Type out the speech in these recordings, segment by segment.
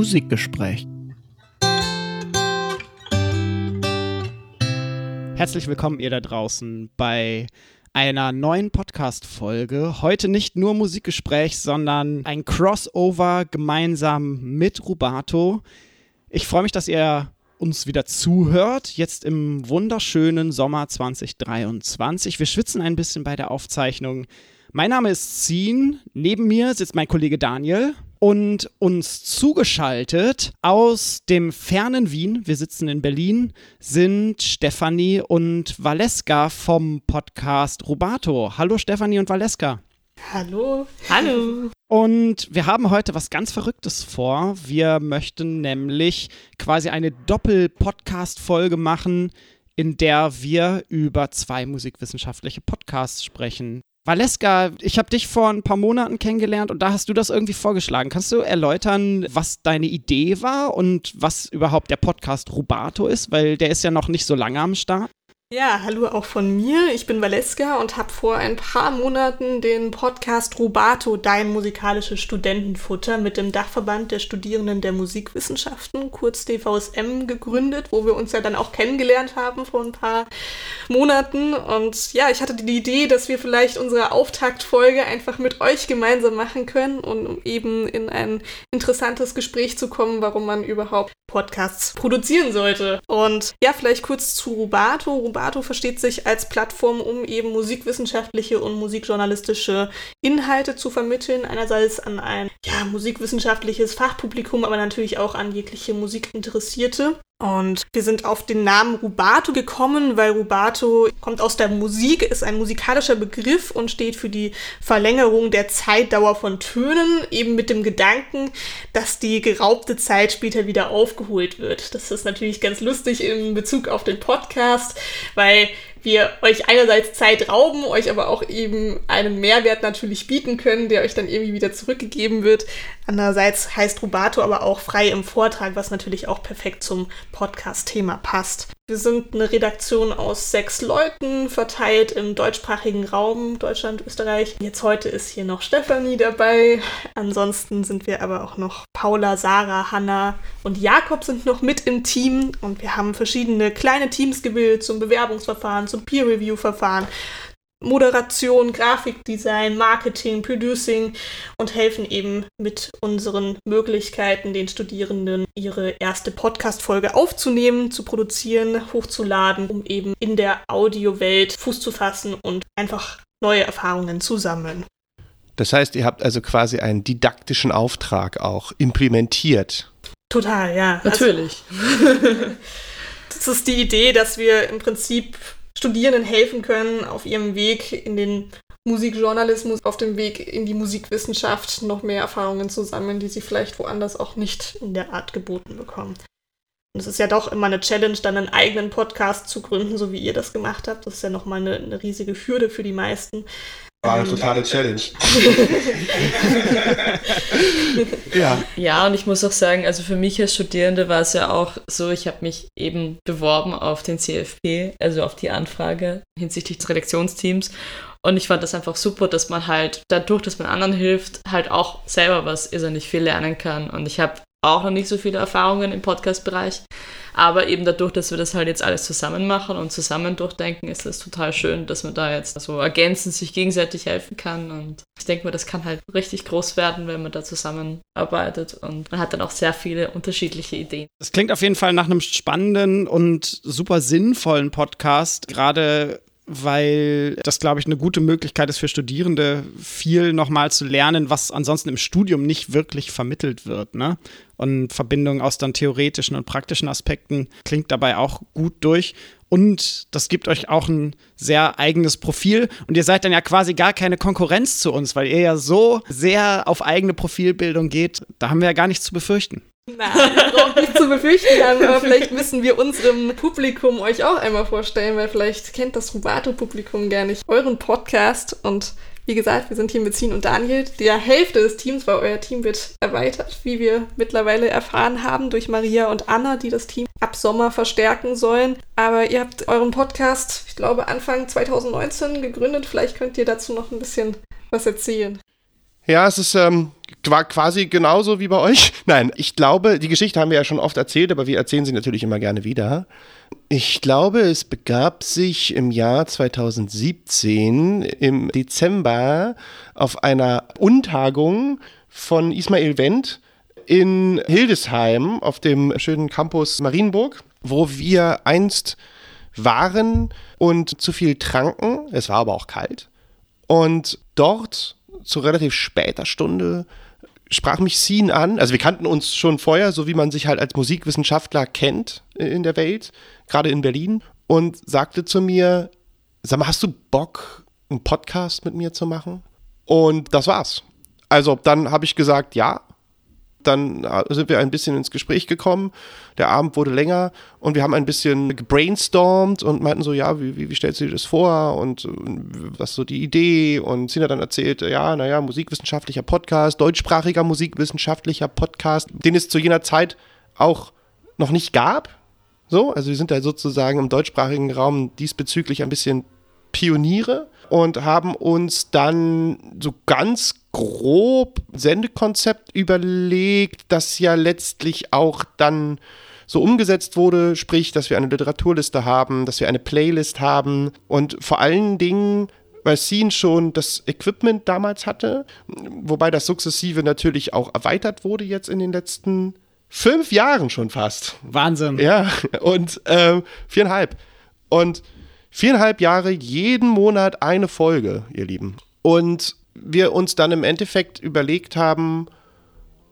Musikgespräch. Herzlich willkommen ihr da draußen bei einer neuen Podcast-Folge. Heute nicht nur Musikgespräch, sondern ein Crossover gemeinsam mit Rubato. Ich freue mich, dass ihr uns wieder zuhört, jetzt im wunderschönen Sommer 2023. Wir schwitzen ein bisschen bei der Aufzeichnung. Mein Name ist Zin, neben mir sitzt mein Kollege Daniel und uns zugeschaltet aus dem fernen Wien, wir sitzen in Berlin, sind Stefanie und Valeska vom Podcast Rubato. Hallo Stefanie und Valeska. Hallo. Hallo. Und wir haben heute was ganz Verrücktes vor. Wir möchten nämlich quasi eine Doppel-Podcast-Folge machen, in der wir über zwei musikwissenschaftliche Podcasts sprechen. Valeska, ich habe dich vor ein paar Monaten kennengelernt und da hast du das irgendwie vorgeschlagen. Kannst du erläutern, was deine Idee war und was überhaupt der Podcast Rubato ist? Weil der ist ja noch nicht so lange am Start. Ja, hallo auch von mir. Ich bin Valeska und habe vor ein paar Monaten den Podcast Rubato, dein musikalisches Studentenfutter, mit dem Dachverband der Studierenden der Musikwissenschaften, kurz DVSM, gegründet, wo wir uns ja dann auch kennengelernt haben vor ein paar Monaten. Und ja, ich hatte die Idee, dass wir vielleicht unsere Auftaktfolge einfach mit euch gemeinsam machen können und um eben in ein interessantes Gespräch zu kommen, warum man überhaupt Podcasts produzieren sollte. Und ja, vielleicht kurz zu Rubato. Rubato versteht sich als Plattform, um eben musikwissenschaftliche und musikjournalistische Inhalte zu vermitteln. Einerseits an ein ja, musikwissenschaftliches Fachpublikum, aber natürlich auch an jegliche Musikinteressierte. Und wir sind auf den Namen Rubato gekommen, weil Rubato kommt aus der Musik, ist ein musikalischer Begriff und steht für die Verlängerung der Zeitdauer von Tönen, eben mit dem Gedanken, dass die geraubte Zeit später wieder aufgeholt wird. Das ist natürlich ganz lustig in Bezug auf den Podcast, weil wir euch einerseits Zeit rauben, euch aber auch eben einen Mehrwert natürlich bieten können, der euch dann irgendwie wieder zurückgegeben wird. Andererseits heißt Rubato aber auch frei im Vortrag, was natürlich auch perfekt zum Podcast-Thema passt. Wir sind eine Redaktion aus sechs Leuten, verteilt im deutschsprachigen Raum, Deutschland, Österreich. Jetzt heute ist hier noch Stefanie dabei. Ansonsten sind wir aber auch noch Paula, Sarah, Hanna und Jakob sind noch mit im Team. Und wir haben verschiedene kleine Teams gebildet zum Bewerbungsverfahren, zum Peer-Review-Verfahren, Moderation, Grafikdesign, Marketing, Producing und helfen eben mit unseren Möglichkeiten den Studierenden ihre erste Podcast-Folge aufzunehmen, zu produzieren, hochzuladen, um eben in der Audiowelt Fuß zu fassen und einfach neue Erfahrungen zu sammeln. Das heißt, ihr habt also quasi einen didaktischen Auftrag auch implementiert. Total, ja. Also Natürlich. Also, das ist die Idee, dass wir im Prinzip Studierenden helfen können, auf ihrem Weg in den Musikjournalismus, auf dem Weg in die Musikwissenschaft noch mehr Erfahrungen zu sammeln, die sie vielleicht woanders auch nicht in der Art geboten bekommen. Und es ist ja doch immer eine Challenge, dann einen eigenen Podcast zu gründen, so wie ihr das gemacht habt. Das ist ja nochmal eine, eine riesige Hürde für die meisten. War eine totale Challenge. ja. ja, und ich muss auch sagen, also für mich als Studierende war es ja auch so, ich habe mich eben beworben auf den CFP, also auf die Anfrage hinsichtlich des Redaktionsteams. Und ich fand das einfach super, dass man halt dadurch, dass man anderen hilft, halt auch selber was irrsinnig viel lernen kann. Und ich habe auch noch nicht so viele Erfahrungen im Podcast-Bereich. Aber eben dadurch, dass wir das halt jetzt alles zusammen machen und zusammen durchdenken, ist es total schön, dass man da jetzt so ergänzend sich gegenseitig helfen kann. Und ich denke mal, das kann halt richtig groß werden, wenn man da zusammenarbeitet. Und man hat dann auch sehr viele unterschiedliche Ideen. Das klingt auf jeden Fall nach einem spannenden und super sinnvollen Podcast. Gerade weil das, glaube ich, eine gute Möglichkeit ist für Studierende, viel nochmal zu lernen, was ansonsten im Studium nicht wirklich vermittelt wird. Ne? Und Verbindung aus dann theoretischen und praktischen Aspekten klingt dabei auch gut durch. Und das gibt euch auch ein sehr eigenes Profil. Und ihr seid dann ja quasi gar keine Konkurrenz zu uns, weil ihr ja so sehr auf eigene Profilbildung geht. Da haben wir ja gar nichts zu befürchten. Na, braucht nicht zu befürchten haben, aber vielleicht müssen wir unserem Publikum euch auch einmal vorstellen, weil vielleicht kennt das Rubato-Publikum gar nicht euren Podcast und wie gesagt, wir sind hier mit Zin und Daniel, der Hälfte des Teams, weil euer Team wird erweitert, wie wir mittlerweile erfahren haben, durch Maria und Anna, die das Team ab Sommer verstärken sollen. Aber ihr habt euren Podcast, ich glaube, Anfang 2019 gegründet. Vielleicht könnt ihr dazu noch ein bisschen was erzählen. Ja, es ist ähm, quasi genauso wie bei euch. Nein, ich glaube, die Geschichte haben wir ja schon oft erzählt, aber wir erzählen sie natürlich immer gerne wieder. Ich glaube, es begab sich im Jahr 2017 im Dezember auf einer Untagung von Ismail Wendt in Hildesheim auf dem schönen Campus Marienburg, wo wir einst waren und zu viel tranken. Es war aber auch kalt. Und dort zu relativ später Stunde sprach mich Sien an. Also wir kannten uns schon vorher, so wie man sich halt als Musikwissenschaftler kennt in der Welt, gerade in Berlin, und sagte zu mir, sag mal, hast du Bock, einen Podcast mit mir zu machen? Und das war's. Also dann habe ich gesagt, ja, dann äh, sind wir ein bisschen ins Gespräch gekommen. Der Abend wurde länger und wir haben ein bisschen gebrainstormt und meinten so, ja, wie, wie, wie stellst du dir das vor und, und was so die Idee? Und Sina dann erzählt, ja, naja, musikwissenschaftlicher Podcast, deutschsprachiger musikwissenschaftlicher Podcast, den es zu jener Zeit auch noch nicht gab. So, also wir sind da sozusagen im deutschsprachigen Raum diesbezüglich ein bisschen Pioniere und haben uns dann so ganz grob Sendekonzept überlegt, das ja letztlich auch dann so umgesetzt wurde, sprich, dass wir eine Literaturliste haben, dass wir eine Playlist haben und vor allen Dingen weil Scene schon das Equipment damals hatte, wobei das sukzessive natürlich auch erweitert wurde jetzt in den letzten fünf Jahren schon fast. Wahnsinn. Ja, und äh, viereinhalb. Und viereinhalb Jahre jeden Monat eine Folge, ihr Lieben. Und wir uns dann im Endeffekt überlegt haben,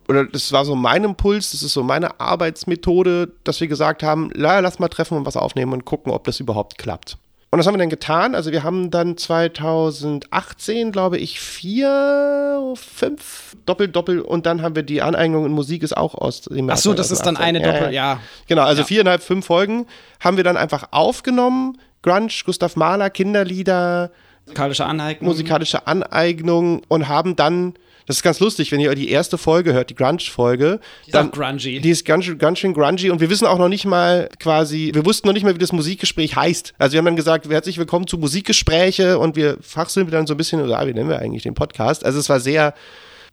oder das war so mein Impuls, das ist so meine Arbeitsmethode, dass wir gesagt haben, lass mal treffen und was aufnehmen und gucken, ob das überhaupt klappt. Und das haben wir dann getan. Also wir haben dann 2018, glaube ich, vier, fünf Doppel, Doppel und dann haben wir die Aneignung in Musik ist auch aus dem Ach so, das ist dann eine ja, Doppel, ja. Genau, also ja. viereinhalb, fünf Folgen haben wir dann einfach aufgenommen. Grunge, Gustav Mahler, Kinderlieder, musikalische Aneignung. Musikalische Aneignung und haben dann das ist ganz lustig, wenn ihr die erste Folge hört, die Grunge-Folge. Die ist dann, grungy. Die ist ganz, ganz schön grungy und wir wissen auch noch nicht mal quasi, wir wussten noch nicht mal, wie das Musikgespräch heißt. Also wir haben dann gesagt, herzlich willkommen zu Musikgespräche und wir fachseln dann so ein bisschen, oder wie nennen wir eigentlich den Podcast? Also es war sehr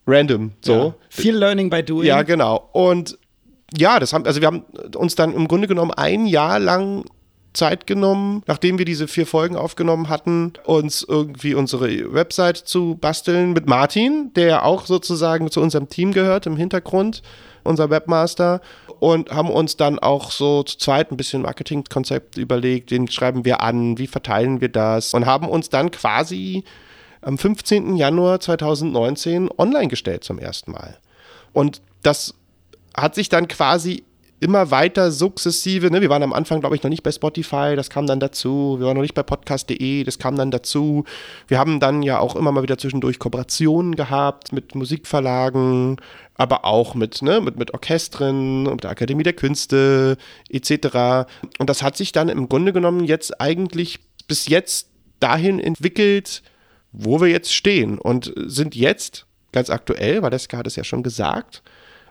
random, so. Ja. Viel Learning by Doing. Ja, genau. Und ja, das haben, also wir haben uns dann im Grunde genommen ein Jahr lang Zeit genommen, nachdem wir diese vier Folgen aufgenommen hatten, uns irgendwie unsere Website zu basteln mit Martin, der auch sozusagen zu unserem Team gehört im Hintergrund, unser Webmaster und haben uns dann auch so zu zweit ein bisschen Marketingkonzept überlegt, den schreiben wir an, wie verteilen wir das und haben uns dann quasi am 15. Januar 2019 online gestellt zum ersten Mal. Und das hat sich dann quasi immer weiter sukzessive, ne, wir waren am Anfang, glaube ich, noch nicht bei Spotify, das kam dann dazu, wir waren noch nicht bei podcast.de, das kam dann dazu. Wir haben dann ja auch immer mal wieder zwischendurch Kooperationen gehabt mit Musikverlagen, aber auch mit, ne, mit, mit Orchestern, mit der Akademie der Künste etc. Und das hat sich dann im Grunde genommen jetzt eigentlich bis jetzt dahin entwickelt, wo wir jetzt stehen und sind jetzt ganz aktuell, Valeska hat es ja schon gesagt,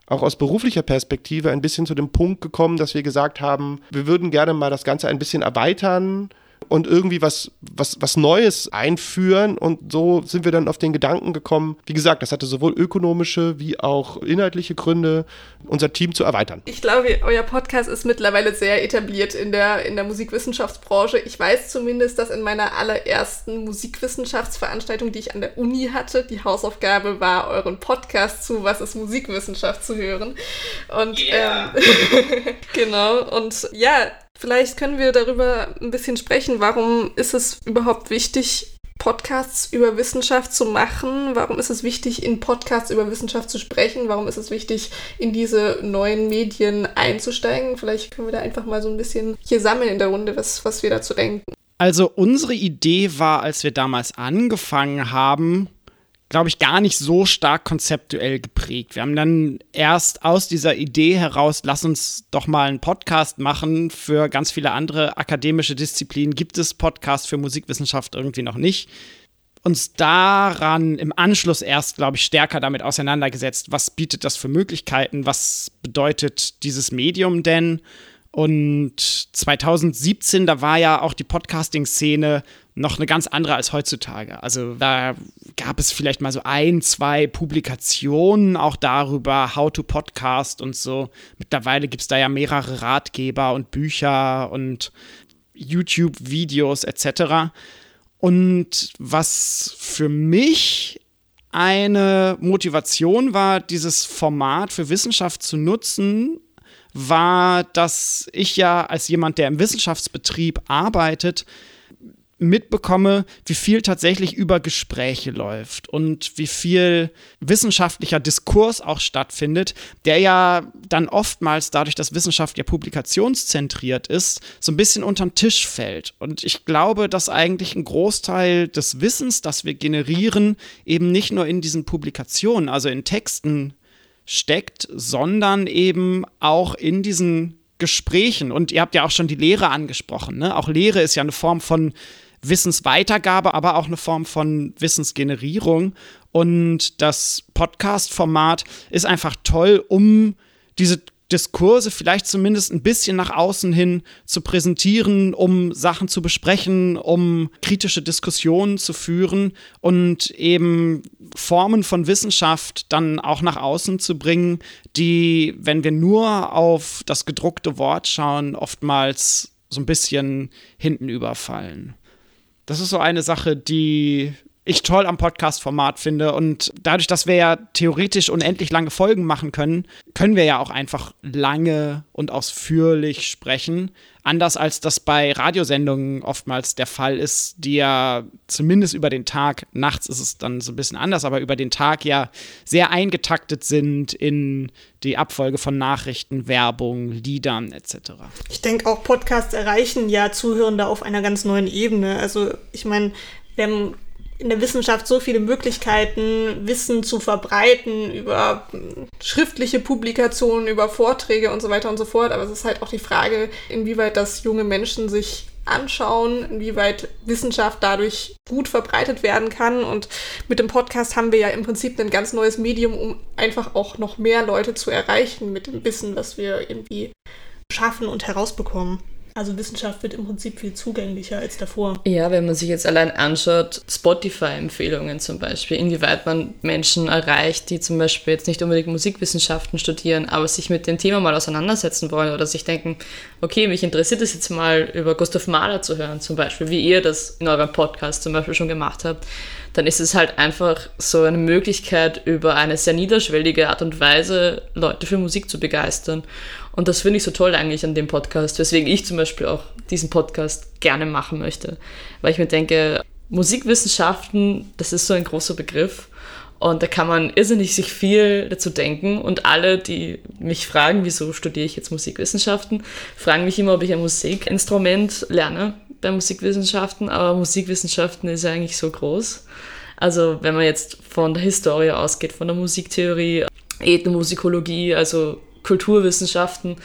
auch aus beruflicher Perspektive ein bisschen zu dem Punkt gekommen, dass wir gesagt haben, wir würden gerne mal das Ganze ein bisschen erweitern und irgendwie was, was, was Neues einführen. Und so sind wir dann auf den Gedanken gekommen. Wie gesagt, das hatte sowohl ökonomische wie auch inhaltliche Gründe, unser Team zu erweitern. Ich glaube, euer Podcast ist mittlerweile sehr etabliert in der, in der Musikwissenschaftsbranche. Ich weiß zumindest, dass in meiner allerersten Musikwissenschaftsveranstaltung, die ich an der Uni hatte, die Hausaufgabe war, euren Podcast zu Was ist Musikwissenschaft zu hören. Und yeah. ähm, genau, und ja, Vielleicht können wir darüber ein bisschen sprechen. Warum ist es überhaupt wichtig, Podcasts über Wissenschaft zu machen? Warum ist es wichtig, in Podcasts über Wissenschaft zu sprechen? Warum ist es wichtig, in diese neuen Medien einzusteigen? Vielleicht können wir da einfach mal so ein bisschen hier sammeln in der Runde, was, was wir dazu denken. Also unsere Idee war, als wir damals angefangen haben, glaube ich, gar nicht so stark konzeptuell geprägt. Wir haben dann erst aus dieser Idee heraus, lass uns doch mal einen Podcast machen. Für ganz viele andere akademische Disziplinen gibt es Podcasts für Musikwissenschaft irgendwie noch nicht. Uns daran im Anschluss erst, glaube ich, stärker damit auseinandergesetzt, was bietet das für Möglichkeiten, was bedeutet dieses Medium denn Und 2017, da war ja auch die Podcasting-Szene noch eine ganz andere als heutzutage. Also da gab es vielleicht mal so ein, zwei Publikationen auch darüber, How to Podcast und so. Mittlerweile gibt es da ja mehrere Ratgeber und Bücher und YouTube-Videos etc. Und was für mich eine Motivation war, dieses Format für Wissenschaft zu nutzen, war, dass ich ja als jemand, der im Wissenschaftsbetrieb arbeitet, mitbekomme, wie viel tatsächlich über Gespräche läuft und wie viel wissenschaftlicher Diskurs auch stattfindet, der ja dann oftmals dadurch, dass Wissenschaft ja publikationszentriert ist, so ein bisschen unter den Tisch fällt. Und ich glaube, dass eigentlich ein Großteil des Wissens, das wir generieren, eben nicht nur in diesen Publikationen, also in Texten steckt, sondern eben auch in diesen Gesprächen. Und ihr habt ja auch schon die Lehre angesprochen. Ne? Auch Lehre ist ja eine Form von Wissensweitergabe, aber auch eine Form von Wissensgenerierung. Und das Podcast-Format ist einfach toll, um diese Diskurse vielleicht zumindest ein bisschen nach außen hin zu präsentieren, um Sachen zu besprechen, um kritische Diskussionen zu führen und eben Formen von Wissenschaft dann auch nach außen zu bringen, die, wenn wir nur auf das gedruckte Wort schauen, oftmals so ein bisschen hinten überfallen. Das ist so eine Sache, die ich toll am Podcast-Format finde. Und dadurch, dass wir ja theoretisch unendlich lange Folgen machen können, können wir ja auch einfach lange und ausführlich sprechen. Anders als das bei Radiosendungen oftmals der Fall ist, die ja zumindest über den Tag, nachts ist es dann so ein bisschen anders, aber über den Tag ja sehr eingetaktet sind in die Abfolge von Nachrichten, Werbung, Liedern etc. Ich denke auch Podcasts erreichen ja Zuhörende auf einer ganz neuen Ebene. Also ich meine, wir haben in der Wissenschaft so viele Möglichkeiten, Wissen zu verbreiten über schriftliche Publikationen, über Vorträge und so weiter und so fort. Aber es ist halt auch die Frage, inwieweit das junge Menschen sich anschauen, inwieweit Wissenschaft dadurch gut verbreitet werden kann. Und mit dem Podcast haben wir ja im Prinzip ein ganz neues Medium, um einfach auch noch mehr Leute zu erreichen mit dem Wissen, was wir irgendwie schaffen und herausbekommen. Also Wissenschaft wird im Prinzip viel zugänglicher als davor. Ja, wenn man sich jetzt allein anschaut, Spotify-Empfehlungen zum Beispiel, inwieweit man Menschen erreicht, die zum Beispiel jetzt nicht unbedingt Musikwissenschaften studieren, aber sich mit dem Thema mal auseinandersetzen wollen oder sich denken, okay, mich interessiert es jetzt mal über Gustav Mahler zu hören, zum Beispiel, wie ihr das in eurem Podcast zum Beispiel schon gemacht habt, dann ist es halt einfach so eine Möglichkeit, über eine sehr niederschwellige Art und Weise Leute für Musik zu begeistern. Und das finde ich so toll eigentlich an dem Podcast, weswegen ich zum Beispiel auch diesen Podcast gerne machen möchte. Weil ich mir denke, Musikwissenschaften, das ist so ein großer Begriff. Und da kann man irrsinnig sich viel dazu denken. Und alle, die mich fragen, wieso studiere ich jetzt Musikwissenschaften, fragen mich immer, ob ich ein Musikinstrument lerne bei Musikwissenschaften. Aber Musikwissenschaften ist ja eigentlich so groß. Also wenn man jetzt von der Historie ausgeht, von der Musiktheorie, Ethnomusikologie, also Kulturwissenschaften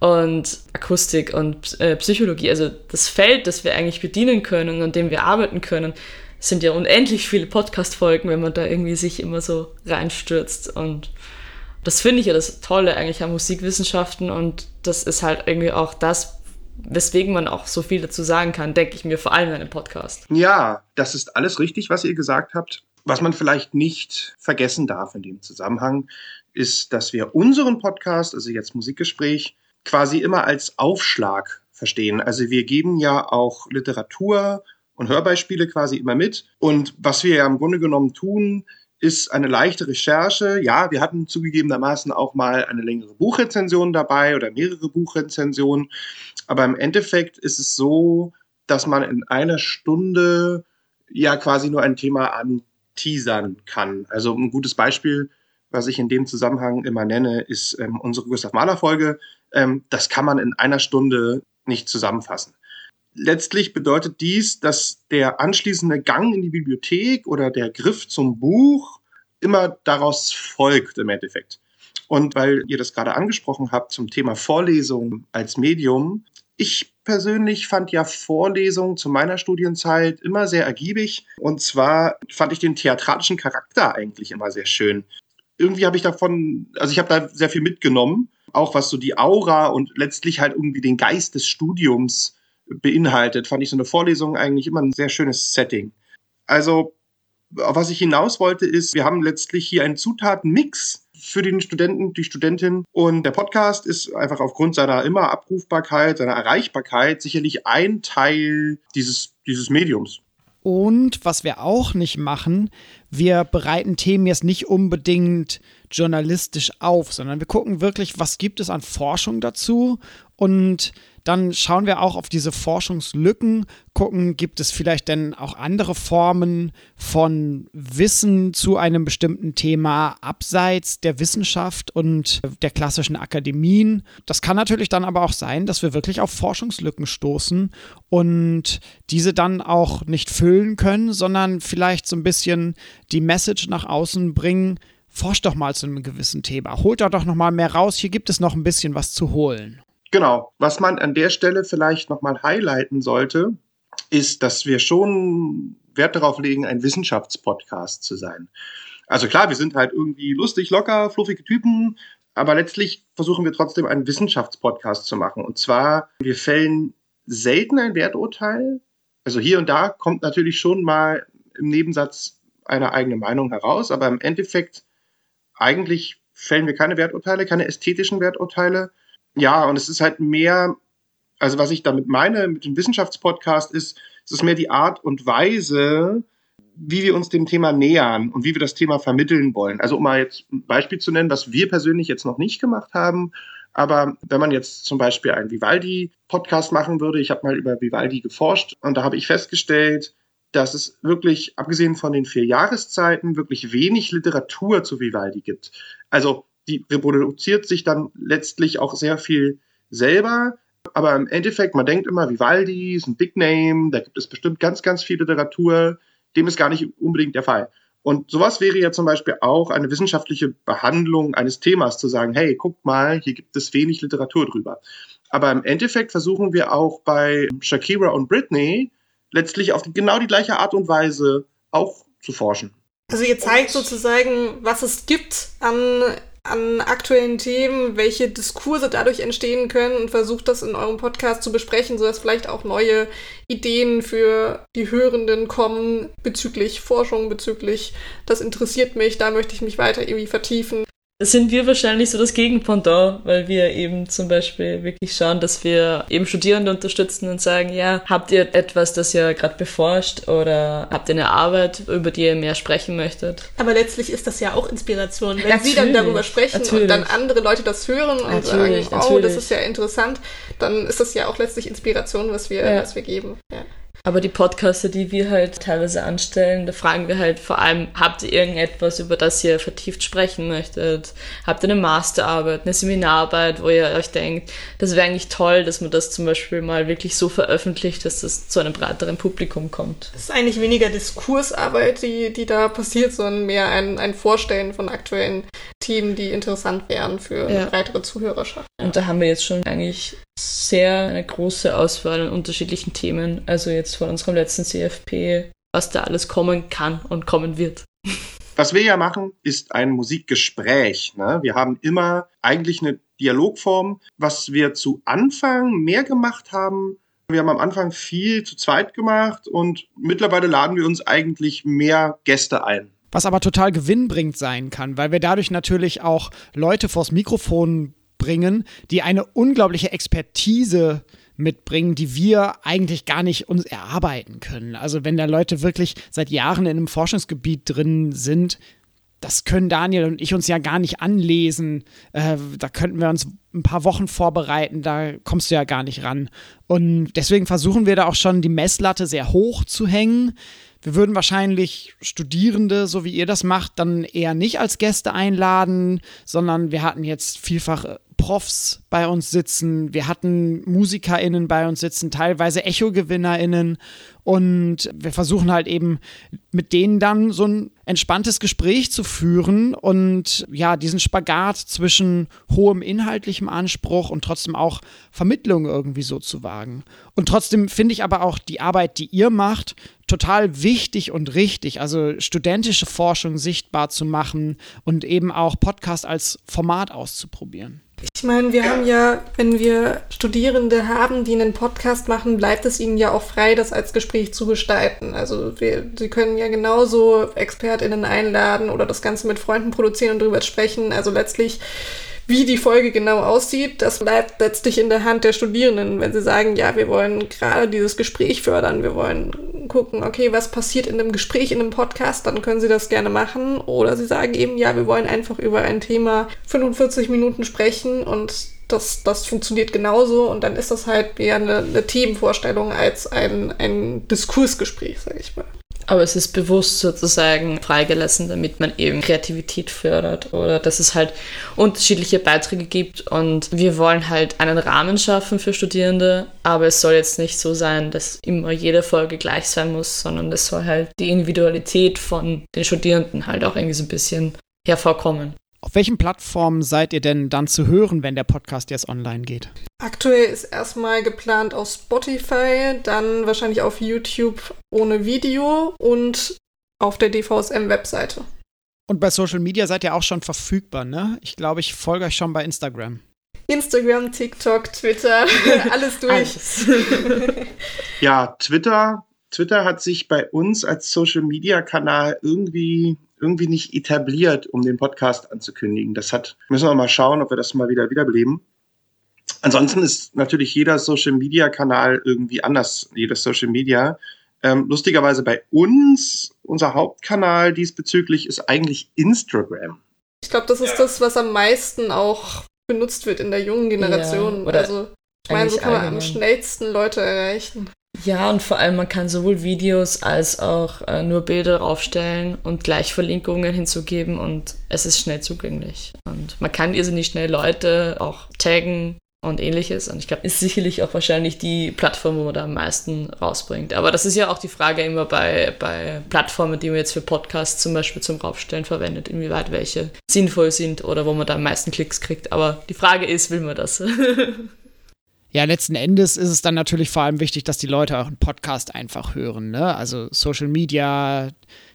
und Akustik und äh, Psychologie. Also das Feld, das wir eigentlich bedienen können und an dem wir arbeiten können, sind ja unendlich viele Podcast-Folgen, wenn man da irgendwie sich immer so reinstürzt. Und das finde ich ja das Tolle eigentlich an Musikwissenschaften und das ist halt irgendwie auch das, weswegen man auch so viel dazu sagen kann, denke ich mir, vor allem in einem Podcast. Ja, das ist alles richtig, was ihr gesagt habt. Was man vielleicht nicht vergessen darf in dem Zusammenhang, ist, dass wir unseren Podcast, also jetzt Musikgespräch, quasi immer als Aufschlag verstehen. Also wir geben ja auch Literatur und Hörbeispiele quasi immer mit. Und was wir ja im Grunde genommen tun, ist eine leichte Recherche. Ja, wir hatten zugegebenermaßen auch mal eine längere Buchrezension dabei oder mehrere Buchrezensionen. Aber im Endeffekt ist es so, dass man in einer Stunde ja quasi nur ein Thema anteasern kann. Also ein gutes Beispiel was ich in dem Zusammenhang immer nenne, ist ähm, unsere Gustav Mahler Folge. Ähm, das kann man in einer Stunde nicht zusammenfassen. Letztlich bedeutet dies, dass der anschließende Gang in die Bibliothek oder der Griff zum Buch immer daraus folgt im Endeffekt. Und weil ihr das gerade angesprochen habt zum Thema Vorlesung als Medium, ich persönlich fand ja Vorlesungen zu meiner Studienzeit immer sehr ergiebig. Und zwar fand ich den theatralischen Charakter eigentlich immer sehr schön irgendwie habe ich davon, also ich habe da sehr viel mitgenommen. auch was so die Aura und letztlich halt irgendwie den Geist des Studiums beinhaltet, fand ich so eine Vorlesung eigentlich immer ein sehr schönes Setting. Also, auf was ich hinaus wollte, ist, wir haben letztlich hier einen Zutatenmix für den Studenten, die Studentin. Und der Podcast ist einfach aufgrund seiner immer Abrufbarkeit, seiner Erreichbarkeit sicherlich ein Teil dieses, dieses Mediums. Und was wir auch nicht machen, wir bereiten Themen jetzt nicht unbedingt journalistisch auf, sondern wir gucken wirklich, was gibt es an Forschung dazu und dann schauen wir auch auf diese Forschungslücken, gucken, gibt es vielleicht denn auch andere Formen von Wissen zu einem bestimmten Thema abseits der Wissenschaft und der klassischen Akademien. Das kann natürlich dann aber auch sein, dass wir wirklich auf Forschungslücken stoßen und diese dann auch nicht füllen können, sondern vielleicht so ein bisschen die Message nach außen bringen, forscht doch mal zu einem gewissen Thema, holt da doch noch mal mehr raus, hier gibt es noch ein bisschen was zu holen. Genau. Was man an der Stelle vielleicht nochmal highlighten sollte, ist, dass wir schon Wert darauf legen, ein Wissenschaftspodcast zu sein. Also klar, wir sind halt irgendwie lustig, locker, fluffige Typen, aber letztlich versuchen wir trotzdem einen Wissenschaftspodcast zu machen. Und zwar, wir fällen selten ein Werturteil. Also hier und da kommt natürlich schon mal im Nebensatz eine eigene Meinung heraus, aber im Endeffekt eigentlich fällen wir keine Werturteile, keine ästhetischen Werturteile, ja, und es ist halt mehr, also was ich damit meine mit dem Wissenschaftspodcast ist, es ist mehr die Art und Weise, wie wir uns dem Thema nähern und wie wir das Thema vermitteln wollen. Also um mal jetzt ein Beispiel zu nennen, was wir persönlich jetzt noch nicht gemacht haben, aber wenn man jetzt zum Beispiel einen Vivaldi-Podcast machen würde, ich habe mal über Vivaldi geforscht und da habe ich festgestellt, dass es wirklich, abgesehen von den vier Jahreszeiten, wirklich wenig Literatur zu Vivaldi gibt. Also die reproduziert sich dann letztlich auch sehr viel selber. Aber im Endeffekt, man denkt immer, Vivaldi ist ein Big Name, da gibt es bestimmt ganz, ganz viel Literatur. Dem ist gar nicht unbedingt der Fall. Und sowas wäre ja zum Beispiel auch eine wissenschaftliche Behandlung eines Themas, zu sagen, hey, guck mal, hier gibt es wenig Literatur drüber. Aber im Endeffekt versuchen wir auch bei Shakira und Britney letztlich auf genau die gleiche Art und Weise auch zu forschen. Also ihr zeigt sozusagen, was es gibt an an aktuellen Themen, welche Diskurse dadurch entstehen können und versucht das in eurem Podcast zu besprechen, sodass vielleicht auch neue Ideen für die Hörenden kommen bezüglich Forschung, bezüglich das interessiert mich, da möchte ich mich weiter irgendwie vertiefen sind wir wahrscheinlich so das Gegenpendant, weil wir eben zum Beispiel wirklich schauen, dass wir eben Studierende unterstützen und sagen, ja, habt ihr etwas, das ihr gerade beforscht oder habt ihr eine Arbeit, über die ihr mehr sprechen möchtet? Aber letztlich ist das ja auch Inspiration. Wenn natürlich, sie dann darüber sprechen natürlich. und dann andere Leute das hören und natürlich, sagen, oh, das ist ja interessant, dann ist das ja auch letztlich Inspiration, was wir, ja. was wir geben. Ja. Aber die Podcaster, die wir halt teilweise anstellen, da fragen wir halt vor allem, habt ihr irgendetwas, über das ihr vertieft sprechen möchtet? Habt ihr eine Masterarbeit, eine Seminararbeit, wo ihr euch denkt, das wäre eigentlich toll, dass man das zum Beispiel mal wirklich so veröffentlicht, dass das zu einem breiteren Publikum kommt? Das ist eigentlich weniger Diskursarbeit, die, die da passiert, sondern mehr ein, ein Vorstellen von aktuellen Themen, die interessant wären für ja. eine breitere Zuhörerschaft. Und da haben wir jetzt schon eigentlich sehr eine große Auswahl an unterschiedlichen Themen. Also jetzt von unserem letzten CFP, was da alles kommen kann und kommen wird. Was wir ja machen, ist ein Musikgespräch. Ne? Wir haben immer eigentlich eine Dialogform. Was wir zu Anfang mehr gemacht haben, wir haben am Anfang viel zu zweit gemacht und mittlerweile laden wir uns eigentlich mehr Gäste ein. Was aber total gewinnbringend sein kann, weil wir dadurch natürlich auch Leute vors Mikrofon bringen, die eine unglaubliche Expertise mitbringen, die wir eigentlich gar nicht uns erarbeiten können. Also wenn da Leute wirklich seit Jahren in einem Forschungsgebiet drin sind, das können Daniel und ich uns ja gar nicht anlesen. Äh, da könnten wir uns ein paar Wochen vorbereiten, da kommst du ja gar nicht ran. Und deswegen versuchen wir da auch schon die Messlatte sehr hoch zu hängen. Wir würden wahrscheinlich Studierende, so wie ihr das macht, dann eher nicht als Gäste einladen, sondern wir hatten jetzt vielfach Profs bei uns sitzen, wir hatten MusikerInnen bei uns sitzen, teilweise Echo-GewinnerInnen und wir versuchen halt eben mit denen dann so ein entspanntes Gespräch zu führen und ja, diesen Spagat zwischen hohem inhaltlichem Anspruch und trotzdem auch Vermittlung irgendwie so zu wagen. Und trotzdem finde ich aber auch die Arbeit, die ihr macht, total wichtig und richtig, also studentische Forschung sichtbar zu machen und eben auch Podcast als Format auszuprobieren. Ich meine, wir haben ja, wenn wir Studierende haben, die einen Podcast machen, bleibt es ihnen ja auch frei, das als Gespräch zu gestalten. Also wir, sie können ja genauso ExpertInnen einladen oder das Ganze mit Freunden produzieren und darüber sprechen. Also letztlich wie die Folge genau aussieht, das bleibt letztlich in der Hand der Studierenden. Wenn sie sagen, ja, wir wollen gerade dieses Gespräch fördern, wir wollen gucken, okay, was passiert in einem Gespräch, in einem Podcast, dann können sie das gerne machen. Oder sie sagen eben, ja, wir wollen einfach über ein Thema 45 Minuten sprechen und das, das funktioniert genauso und dann ist das halt eher eine, eine Themenvorstellung als ein, ein Diskursgespräch, sage ich mal. Aber es ist bewusst sozusagen freigelassen, damit man eben Kreativität fördert oder dass es halt unterschiedliche Beiträge gibt. Und wir wollen halt einen Rahmen schaffen für Studierende, aber es soll jetzt nicht so sein, dass immer jede Folge gleich sein muss, sondern es soll halt die Individualität von den Studierenden halt auch irgendwie so ein bisschen hervorkommen. Auf welchen Plattformen seid ihr denn dann zu hören, wenn der Podcast jetzt online geht? Aktuell ist erstmal geplant auf Spotify, dann wahrscheinlich auf YouTube ohne Video und auf der DVSM-Webseite. Und bei Social Media seid ihr auch schon verfügbar, ne? Ich glaube, ich folge euch schon bei Instagram. Instagram, TikTok, Twitter, alles durch. Alles. ja, Twitter. Twitter hat sich bei uns als Social Media Kanal irgendwie irgendwie nicht etabliert, um den Podcast anzukündigen. Das hat, müssen wir mal schauen, ob wir das mal wieder wiederbeleben. Ansonsten ist natürlich jeder Social Media Kanal irgendwie anders, jedes Social Media. Ähm, lustigerweise bei uns, unser Hauptkanal diesbezüglich ist eigentlich Instagram. Ich glaube, das ist das, was am meisten auch benutzt wird in der jungen Generation. Ja, also, ich meine, so kann man am schnellsten Leute erreichen. Ja, und vor allem man kann sowohl Videos als auch äh, nur Bilder draufstellen und gleich Verlinkungen hinzugeben und es ist schnell zugänglich. Und man kann irrsinnig schnell Leute auch taggen und ähnliches. Und ich glaube, ist sicherlich auch wahrscheinlich die Plattform, wo man da am meisten rausbringt. Aber das ist ja auch die Frage immer bei, bei Plattformen, die man jetzt für Podcasts zum Beispiel zum Raufstellen verwendet, inwieweit welche sinnvoll sind oder wo man da am meisten Klicks kriegt. Aber die Frage ist, will man das? ja, letzten Endes ist es dann natürlich vor allem wichtig, dass die Leute auch einen Podcast einfach hören. Ne? Also Social Media,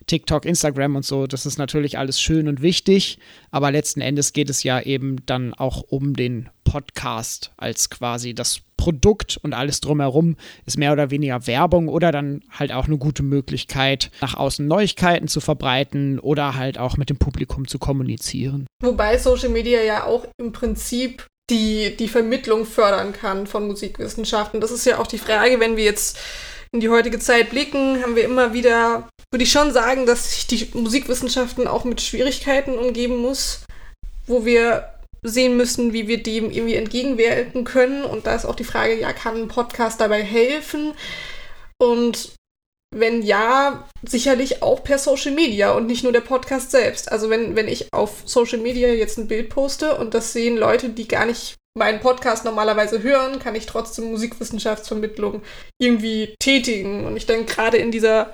TikTok, Instagram und so, das ist natürlich alles schön und wichtig, aber letzten Endes geht es ja eben dann auch um den Podcast als quasi das Produkt und alles drumherum ist mehr oder weniger Werbung oder dann halt auch eine gute Möglichkeit, nach außen Neuigkeiten zu verbreiten oder halt auch mit dem Publikum zu kommunizieren. Wobei Social Media ja auch im Prinzip die, die Vermittlung fördern kann von Musikwissenschaften. Das ist ja auch die Frage, wenn wir jetzt in die heutige Zeit blicken, haben wir immer wieder, würde ich schon sagen, dass sich die Musikwissenschaften auch mit Schwierigkeiten umgeben muss, wo wir sehen müssen, wie wir dem irgendwie entgegenwirken können. Und da ist auch die Frage, ja, kann ein Podcast dabei helfen? Und wenn ja, sicherlich auch per Social Media und nicht nur der Podcast selbst. Also wenn, wenn ich auf Social Media jetzt ein Bild poste und das sehen Leute, die gar nicht meinen Podcast normalerweise hören, kann ich trotzdem Musikwissenschaftsvermittlung irgendwie tätigen. Und ich denke, gerade in dieser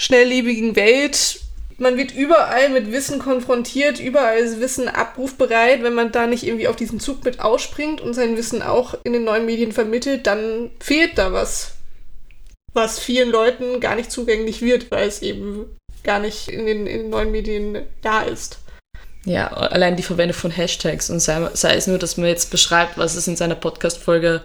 schnelllebigen Welt, man wird überall mit Wissen konfrontiert, überall ist Wissen abrufbereit. Wenn man da nicht irgendwie auf diesen Zug mit ausspringt und sein Wissen auch in den neuen Medien vermittelt, dann fehlt da was was vielen Leuten gar nicht zugänglich wird, weil es eben gar nicht in den, in den neuen Medien da ist. Ja, allein die Verwendung von Hashtags und sei, sei es nur, dass man jetzt beschreibt, was es in seiner Podcast-Folge,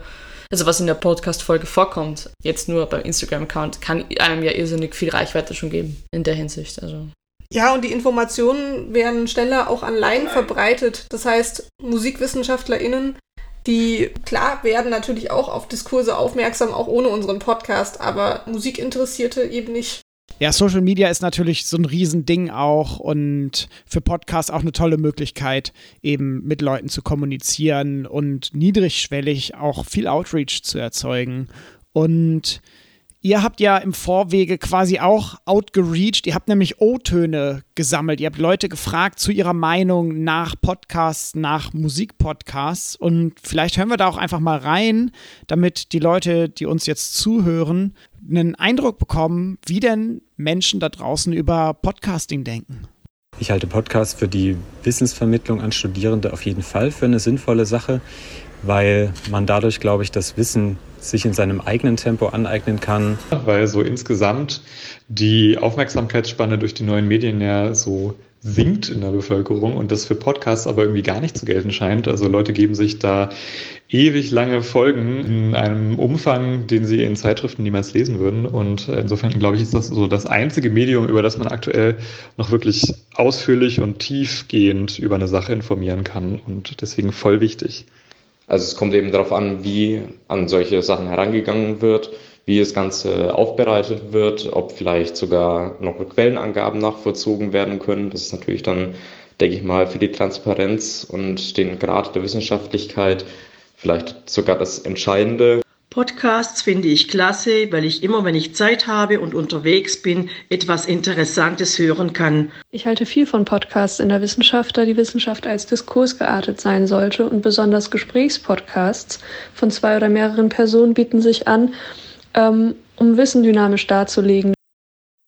also was in der Podcast-Folge vorkommt, jetzt nur beim Instagram-Account, kann einem ja irrsinnig viel Reichweite schon geben in der Hinsicht. Also. Ja, und die Informationen werden schneller auch allein verbreitet. Das heißt, MusikwissenschaftlerInnen die, klar, werden natürlich auch auf Diskurse aufmerksam, auch ohne unseren Podcast, aber Musikinteressierte eben nicht. Ja, Social Media ist natürlich so ein Riesending auch und für Podcasts auch eine tolle Möglichkeit, eben mit Leuten zu kommunizieren und niedrigschwellig auch viel Outreach zu erzeugen. Und Ihr habt ja im Vorwege quasi auch outgereached. Ihr habt nämlich O-Töne gesammelt. Ihr habt Leute gefragt zu ihrer Meinung nach Podcasts, nach Musikpodcasts. Und vielleicht hören wir da auch einfach mal rein, damit die Leute, die uns jetzt zuhören, einen Eindruck bekommen, wie denn Menschen da draußen über Podcasting denken. Ich halte Podcasts für die Wissensvermittlung an Studierende auf jeden Fall für eine sinnvolle Sache, weil man dadurch, glaube ich, das Wissen sich in seinem eigenen Tempo aneignen kann. Weil so insgesamt die Aufmerksamkeitsspanne durch die neuen Medien ja so sinkt in der Bevölkerung und das für Podcasts aber irgendwie gar nicht zu gelten scheint. Also Leute geben sich da ewig lange Folgen in einem Umfang, den sie in Zeitschriften niemals lesen würden. Und insofern glaube ich, ist das so das einzige Medium, über das man aktuell noch wirklich ausführlich und tiefgehend über eine Sache informieren kann und deswegen voll wichtig. Also es kommt eben darauf an, wie an solche Sachen herangegangen wird, wie das Ganze aufbereitet wird, ob vielleicht sogar noch Quellenangaben nachvollzogen werden können. Das ist natürlich dann, denke ich mal, für die Transparenz und den Grad der Wissenschaftlichkeit vielleicht sogar das Entscheidende. Podcasts finde ich klasse, weil ich immer, wenn ich Zeit habe und unterwegs bin, etwas Interessantes hören kann. Ich halte viel von Podcasts in der Wissenschaft, da die Wissenschaft als Diskurs geartet sein sollte und besonders Gesprächspodcasts von zwei oder mehreren Personen bieten sich an, ähm, um Wissen dynamisch darzulegen.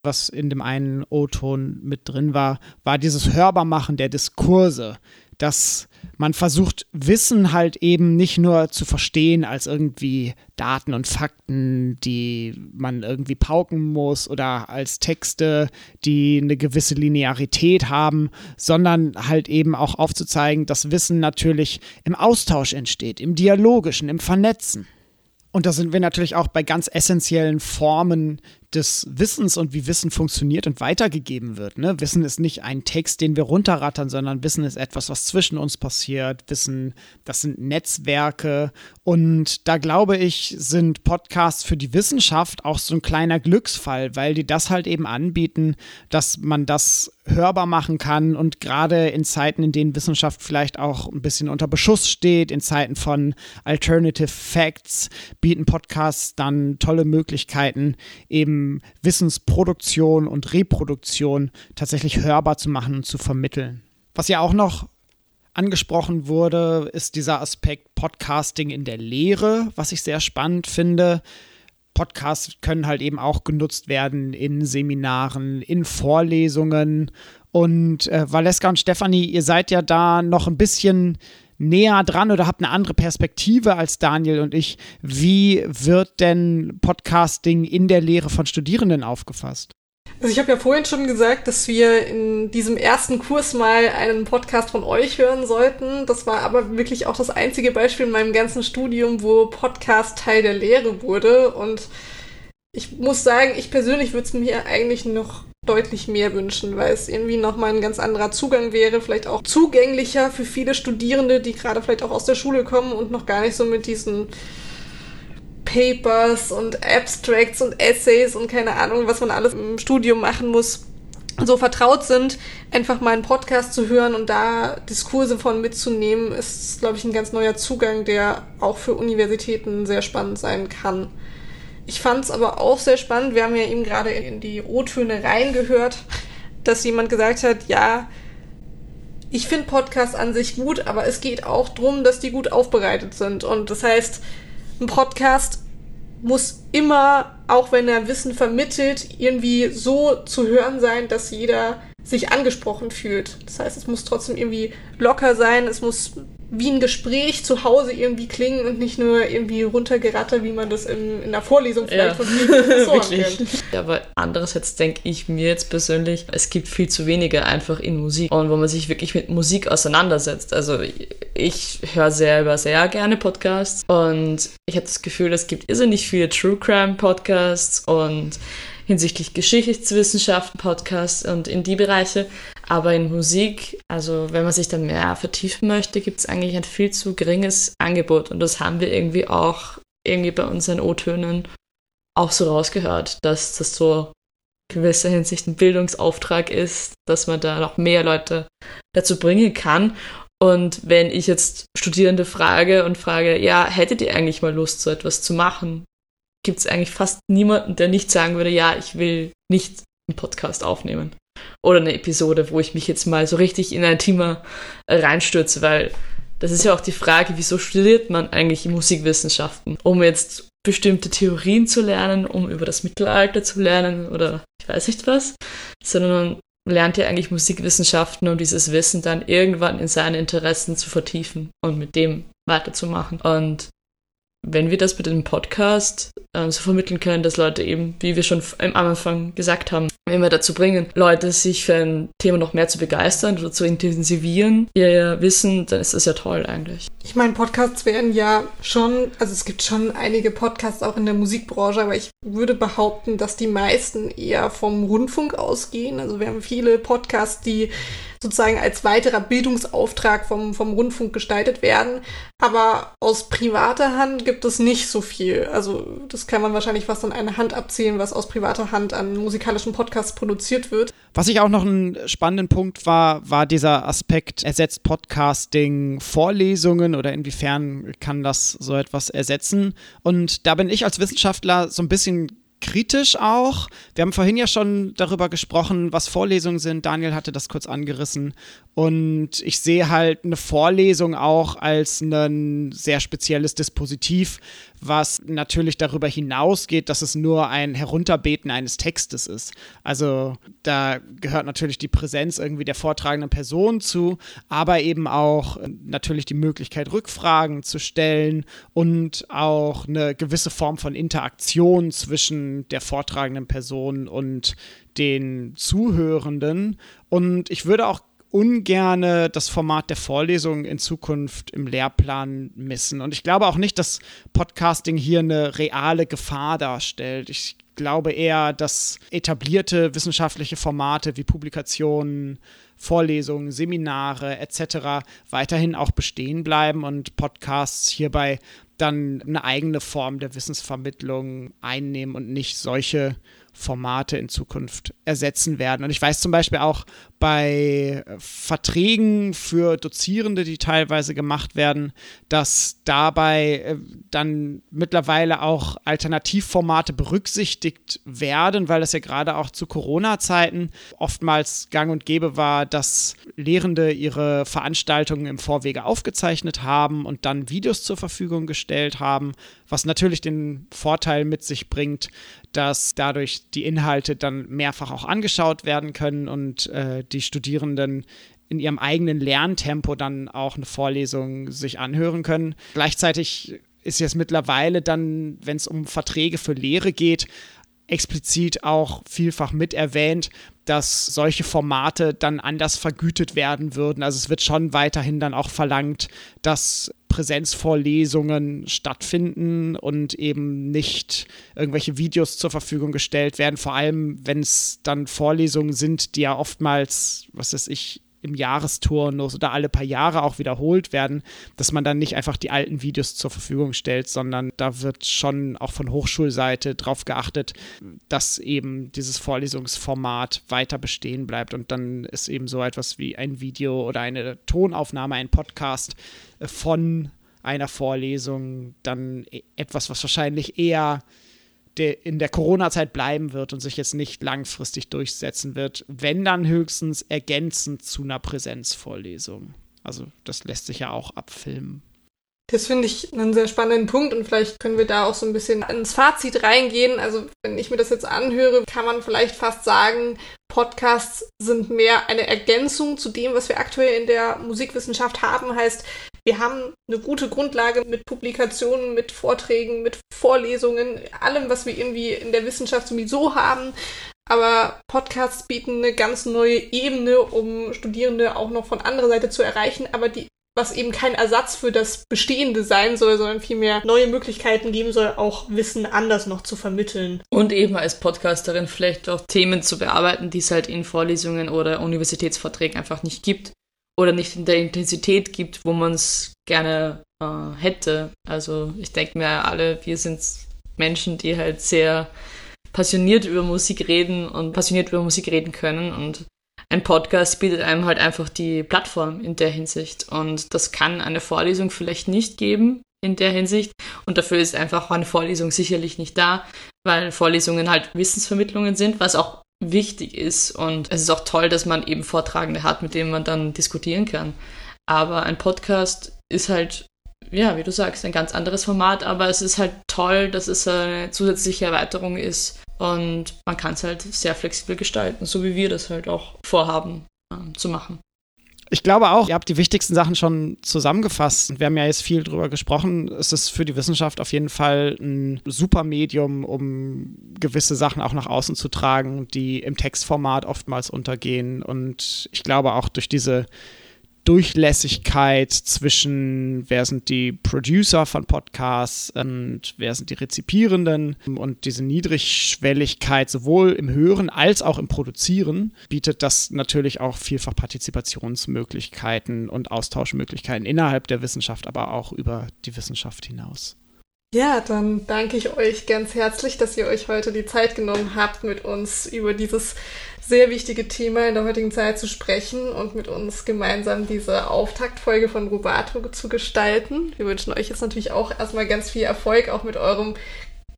Was in dem einen O-Ton mit drin war, war dieses Hörbarmachen der Diskurse, dass man versucht, Wissen halt eben nicht nur zu verstehen als irgendwie Daten und Fakten, die man irgendwie pauken muss oder als Texte, die eine gewisse Linearität haben, sondern halt eben auch aufzuzeigen, dass Wissen natürlich im Austausch entsteht, im Dialogischen, im Vernetzen. Und da sind wir natürlich auch bei ganz essentiellen Formen des Wissens und wie Wissen funktioniert und weitergegeben wird. Ne? Wissen ist nicht ein Text, den wir runterrattern, sondern Wissen ist etwas, was zwischen uns passiert. Wissen, das sind Netzwerke. Und da glaube ich, sind Podcasts für die Wissenschaft auch so ein kleiner Glücksfall, weil die das halt eben anbieten, dass man das hörbar machen kann und gerade in Zeiten, in denen Wissenschaft vielleicht auch ein bisschen unter Beschuss steht, in Zeiten von Alternative Facts, bieten Podcasts dann tolle Möglichkeiten, eben Wissensproduktion und Reproduktion tatsächlich hörbar zu machen und zu vermitteln. Was ja auch noch angesprochen wurde, ist dieser Aspekt Podcasting in der Lehre, was ich sehr spannend finde. Podcasts können halt eben auch genutzt werden in Seminaren, in Vorlesungen. Und äh, Valeska und Stefanie, ihr seid ja da noch ein bisschen näher dran oder habt eine andere Perspektive als Daniel und ich. Wie wird denn Podcasting in der Lehre von Studierenden aufgefasst? Also ich habe ja vorhin schon gesagt, dass wir in diesem ersten Kurs mal einen Podcast von euch hören sollten. Das war aber wirklich auch das einzige Beispiel in meinem ganzen Studium, wo Podcast Teil der Lehre wurde. Und ich muss sagen, ich persönlich würde es mir eigentlich noch deutlich mehr wünschen, weil es irgendwie nochmal ein ganz anderer Zugang wäre, vielleicht auch zugänglicher für viele Studierende, die gerade vielleicht auch aus der Schule kommen und noch gar nicht so mit diesen Papers und Abstracts und Essays und keine Ahnung, was man alles im Studium machen muss, so vertraut sind, einfach mal einen Podcast zu hören und da Diskurse von mitzunehmen, ist, glaube ich, ein ganz neuer Zugang, der auch für Universitäten sehr spannend sein kann. Ich fand es aber auch sehr spannend, wir haben ja eben gerade in die O-Töne reingehört, dass jemand gesagt hat, ja, ich finde Podcasts an sich gut, aber es geht auch darum, dass die gut aufbereitet sind. Und das heißt, ein Podcast muss immer, auch wenn er Wissen vermittelt, irgendwie so zu hören sein, dass jeder sich angesprochen fühlt. Das heißt, es muss trotzdem irgendwie locker sein, es muss wie ein Gespräch zu Hause irgendwie klingen und nicht nur irgendwie runtergerattert, wie man das in, in der Vorlesung vielleicht ja. von Professoren kennt. Ja, aber andererseits denke ich mir jetzt persönlich, es gibt viel zu wenige einfach in Musik und wo man sich wirklich mit Musik auseinandersetzt. Also ich höre selber sehr gerne Podcasts und ich habe das Gefühl, es gibt irrsinnig viele True Crime Podcasts und hinsichtlich Geschichtswissenschaften Podcasts und in die Bereiche. Aber in Musik, also wenn man sich da mehr vertiefen möchte, gibt es eigentlich ein viel zu geringes Angebot. Und das haben wir irgendwie auch irgendwie bei unseren O-Tönen auch so rausgehört, dass das so gewisser Hinsicht ein Bildungsauftrag ist, dass man da noch mehr Leute dazu bringen kann. Und wenn ich jetzt Studierende frage und frage, ja, hättet ihr eigentlich mal Lust, so etwas zu machen? gibt es eigentlich fast niemanden, der nicht sagen würde, ja, ich will nicht einen Podcast aufnehmen. Oder eine Episode, wo ich mich jetzt mal so richtig in ein Thema reinstürze, weil das ist ja auch die Frage, wieso studiert man eigentlich Musikwissenschaften? Um jetzt bestimmte Theorien zu lernen, um über das Mittelalter zu lernen oder ich weiß nicht was, sondern man lernt ja eigentlich Musikwissenschaften, um dieses Wissen dann irgendwann in seine Interessen zu vertiefen und mit dem weiterzumachen. Und wenn wir das mit dem Podcast äh, so vermitteln können, dass Leute eben, wie wir schon am Anfang gesagt haben, wir dazu bringen, Leute sich für ein Thema noch mehr zu begeistern oder zu intensivieren, ihr Wissen, dann ist das ja toll eigentlich. Ich meine, Podcasts werden ja schon, also es gibt schon einige Podcasts auch in der Musikbranche, aber ich würde behaupten, dass die meisten eher vom Rundfunk ausgehen. Also wir haben viele Podcasts, die sozusagen als weiterer Bildungsauftrag vom, vom Rundfunk gestaltet werden. Aber aus privater Hand gibt es nicht so viel. Also das kann man wahrscheinlich fast an eine Hand abzählen, was aus privater Hand an musikalischen Podcasts produziert wird. Was ich auch noch einen spannenden Punkt war, war dieser Aspekt, ersetzt Podcasting Vorlesungen oder inwiefern kann das so etwas ersetzen? Und da bin ich als Wissenschaftler so ein bisschen kritisch auch. Wir haben vorhin ja schon darüber gesprochen, was Vorlesungen sind. Daniel hatte das kurz angerissen. Und ich sehe halt eine Vorlesung auch als ein sehr spezielles Dispositiv, was natürlich darüber hinausgeht, dass es nur ein Herunterbeten eines Textes ist. Also da gehört natürlich die Präsenz irgendwie der vortragenden Person zu, aber eben auch natürlich die Möglichkeit, Rückfragen zu stellen und auch eine gewisse Form von Interaktion zwischen der vortragenden Person und den Zuhörenden. Und ich würde auch ungerne das Format der Vorlesung in Zukunft im Lehrplan missen. Und ich glaube auch nicht, dass Podcasting hier eine reale Gefahr darstellt. Ich glaube eher, dass etablierte wissenschaftliche Formate wie Publikationen, Vorlesungen, Seminare etc. weiterhin auch bestehen bleiben und Podcasts hierbei dann eine eigene Form der Wissensvermittlung einnehmen und nicht solche Formate in Zukunft ersetzen werden. Und ich weiß zum Beispiel auch bei Verträgen für Dozierende, die teilweise gemacht werden, dass dabei äh, dann mittlerweile auch Alternativformate berücksichtigt werden, weil das ja gerade auch zu Corona-Zeiten oftmals gang und gäbe war, dass Lehrende ihre Veranstaltungen im Vorwege aufgezeichnet haben und dann Videos zur Verfügung gestellt haben, was natürlich den Vorteil mit sich bringt, dass dadurch die Inhalte dann mehrfach auch angeschaut werden können und äh, die Studierenden in ihrem eigenen Lerntempo dann auch eine Vorlesung sich anhören können. Gleichzeitig ist jetzt mittlerweile dann, wenn es um Verträge für Lehre geht, explizit auch vielfach mit erwähnt, dass solche Formate dann anders vergütet werden würden. Also es wird schon weiterhin dann auch verlangt, dass Präsenzvorlesungen stattfinden und eben nicht irgendwelche Videos zur Verfügung gestellt werden, vor allem wenn es dann Vorlesungen sind, die ja oftmals, was weiß ich, im Jahresturnus oder alle paar Jahre auch wiederholt werden, dass man dann nicht einfach die alten Videos zur Verfügung stellt, sondern da wird schon auch von Hochschulseite darauf geachtet, dass eben dieses Vorlesungsformat weiter bestehen bleibt und dann ist eben so etwas wie ein Video oder eine Tonaufnahme, ein Podcast von einer Vorlesung dann e-, etwas, was wahrscheinlich eher in der Corona-Zeit bleiben wird und sich jetzt nicht langfristig durchsetzen wird, wenn dann höchstens ergänzend zu einer Präsenzvorlesung. Also das lässt sich ja auch abfilmen. Das finde ich einen sehr spannenden Punkt und vielleicht können wir da auch so ein bisschen ins Fazit reingehen. Also wenn ich mir das jetzt anhöre, kann man vielleicht fast sagen, Podcasts sind mehr eine Ergänzung zu dem, was wir aktuell in der Musikwissenschaft haben. Heißt, wir haben eine gute Grundlage mit Publikationen, mit Vorträgen, mit Vorlesungen, allem, was wir irgendwie in der Wissenschaft sowieso haben. Aber Podcasts bieten eine ganz neue Ebene, um Studierende auch noch von anderer Seite zu erreichen, aber die was eben kein Ersatz für das Bestehende sein soll, sondern vielmehr neue Möglichkeiten geben soll, auch Wissen anders noch zu vermitteln. Und eben als Podcasterin vielleicht auch Themen zu bearbeiten, die es halt in Vorlesungen oder Universitätsvorträgen einfach nicht gibt oder nicht in der Intensität gibt, wo man es gerne äh, hätte. Also ich denke mir alle, wir sind Menschen, die halt sehr passioniert über Musik reden und passioniert über Musik reden können und ein Podcast bietet einem halt einfach die Plattform in der Hinsicht. Und das kann eine Vorlesung vielleicht nicht geben in der Hinsicht. Und dafür ist einfach eine Vorlesung sicherlich nicht da, weil Vorlesungen halt Wissensvermittlungen sind, was auch wichtig ist. Und es ist auch toll, dass man eben Vortragende hat, mit denen man dann diskutieren kann. Aber ein Podcast ist halt, ja, wie du sagst, ein ganz anderes Format, aber es ist halt toll, dass es eine zusätzliche Erweiterung ist und man kann es halt sehr flexibel gestalten, so wie wir das halt auch vorhaben äh, zu machen. Ich glaube auch, ihr habt die wichtigsten Sachen schon zusammengefasst. Wir haben ja jetzt viel drüber gesprochen. Es ist für die Wissenschaft auf jeden Fall ein super Medium, um gewisse Sachen auch nach außen zu tragen, die im Textformat oftmals untergehen. Und ich glaube auch durch diese Durchlässigkeit zwischen, wer sind die Producer von Podcasts und wer sind die Rezipierenden und diese Niedrigschwelligkeit sowohl im Hören als auch im Produzieren bietet das natürlich auch vielfach Partizipationsmöglichkeiten und Austauschmöglichkeiten innerhalb der Wissenschaft, aber auch über die Wissenschaft hinaus. Ja, dann danke ich euch ganz herzlich, dass ihr euch heute die Zeit genommen habt, mit uns über dieses sehr wichtige Thema in der heutigen Zeit zu sprechen und mit uns gemeinsam diese Auftaktfolge von Rubato zu gestalten. Wir wünschen euch jetzt natürlich auch erstmal ganz viel Erfolg, auch mit eurem,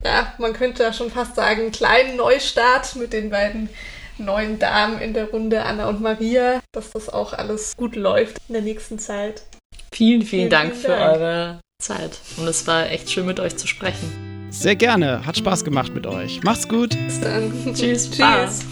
ja, man könnte da schon fast sagen, kleinen Neustart mit den beiden neuen Damen in der Runde, Anna und Maria, dass das auch alles gut läuft in der nächsten Zeit. Vielen, vielen, vielen Dank vielen für Dank. eure Zeit. Und es war echt schön, mit euch zu sprechen. Sehr gerne. Hat Spaß gemacht mit euch. Macht's gut. Bis dann. Tschüss. Tschüss.